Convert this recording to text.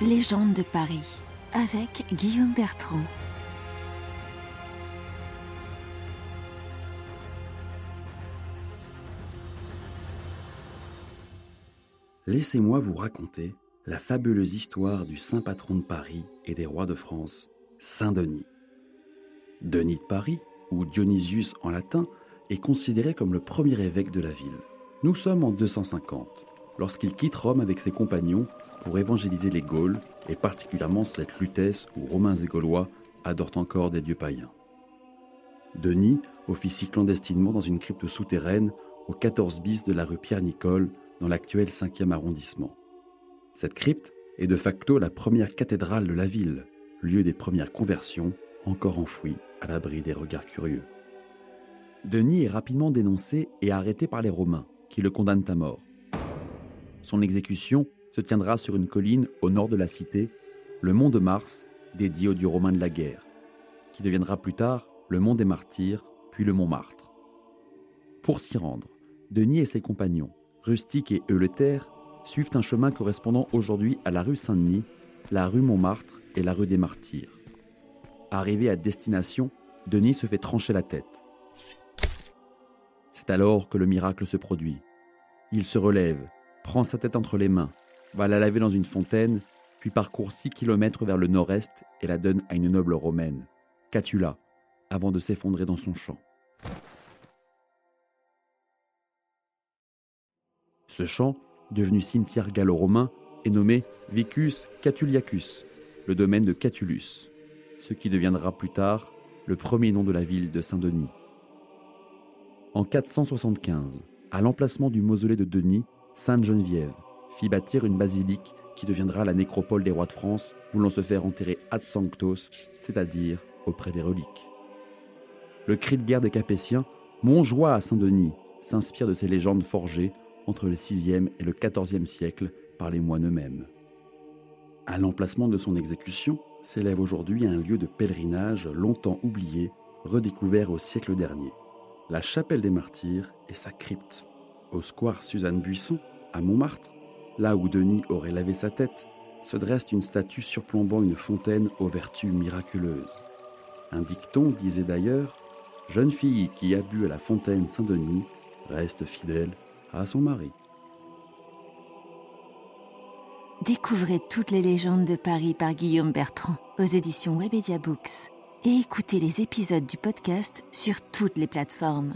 Légende de Paris avec Guillaume Bertrand. Laissez-moi vous raconter la fabuleuse histoire du saint patron de Paris et des rois de France, Saint Denis. Denis de Paris, ou Dionysius en latin, est considéré comme le premier évêque de la ville. Nous sommes en 250, lorsqu'il quitte Rome avec ses compagnons pour évangéliser les Gaules, et particulièrement cette Lutèce où Romains et Gaulois adorent encore des dieux païens. Denis officie clandestinement dans une crypte souterraine au 14 bis de la rue Pierre-Nicole, dans l'actuel 5e arrondissement. Cette crypte est de facto la première cathédrale de la ville, lieu des premières conversions, encore enfouie à l'abri des regards curieux. Denis est rapidement dénoncé et arrêté par les Romains, qui le condamnent à mort. Son exécution se tiendra sur une colline au nord de la cité, le mont de Mars, dédié aux dieux romains de la guerre, qui deviendra plus tard le mont des martyrs, puis le mont Martre. Pour s'y rendre, Denis et ses compagnons, Rustique et Euleter, suivent un chemin correspondant aujourd'hui à la rue Saint-Denis, la rue Montmartre et la rue des Martyrs. Arrivé à destination, Denis se fait trancher la tête. C'est alors que le miracle se produit. Il se relève, prend sa tête entre les mains, va la laver dans une fontaine, puis parcourt six kilomètres vers le nord-est et la donne à une noble romaine, Catula, avant de s'effondrer dans son champ. Ce champ, devenu cimetière gallo-romain, est nommé Vicus Catuliacus, le domaine de Catulus, ce qui deviendra plus tard le premier nom de la ville de Saint-Denis. En 475, à l'emplacement du mausolée de Denis, Sainte Geneviève fit bâtir une basilique qui deviendra la nécropole des rois de France, voulant se faire enterrer ad sanctos, c'est-à-dire auprès des reliques. Le cri de guerre des Capétiens, Mon joie à Saint-Denis, s'inspire de ces légendes forgées entre le VIe et le XIVe siècle par les moines eux-mêmes. À l'emplacement de son exécution s'élève aujourd'hui un lieu de pèlerinage longtemps oublié, redécouvert au siècle dernier. La chapelle des martyrs et sa crypte. Au square Suzanne Buisson, à Montmartre, là où Denis aurait lavé sa tête, se dresse une statue surplombant une fontaine aux vertus miraculeuses. Un dicton disait d'ailleurs Jeune fille qui a bu à la fontaine Saint-Denis reste fidèle à son mari. Découvrez toutes les légendes de Paris par Guillaume Bertrand aux éditions Webedia Books et écoutez les épisodes du podcast sur toutes les plateformes.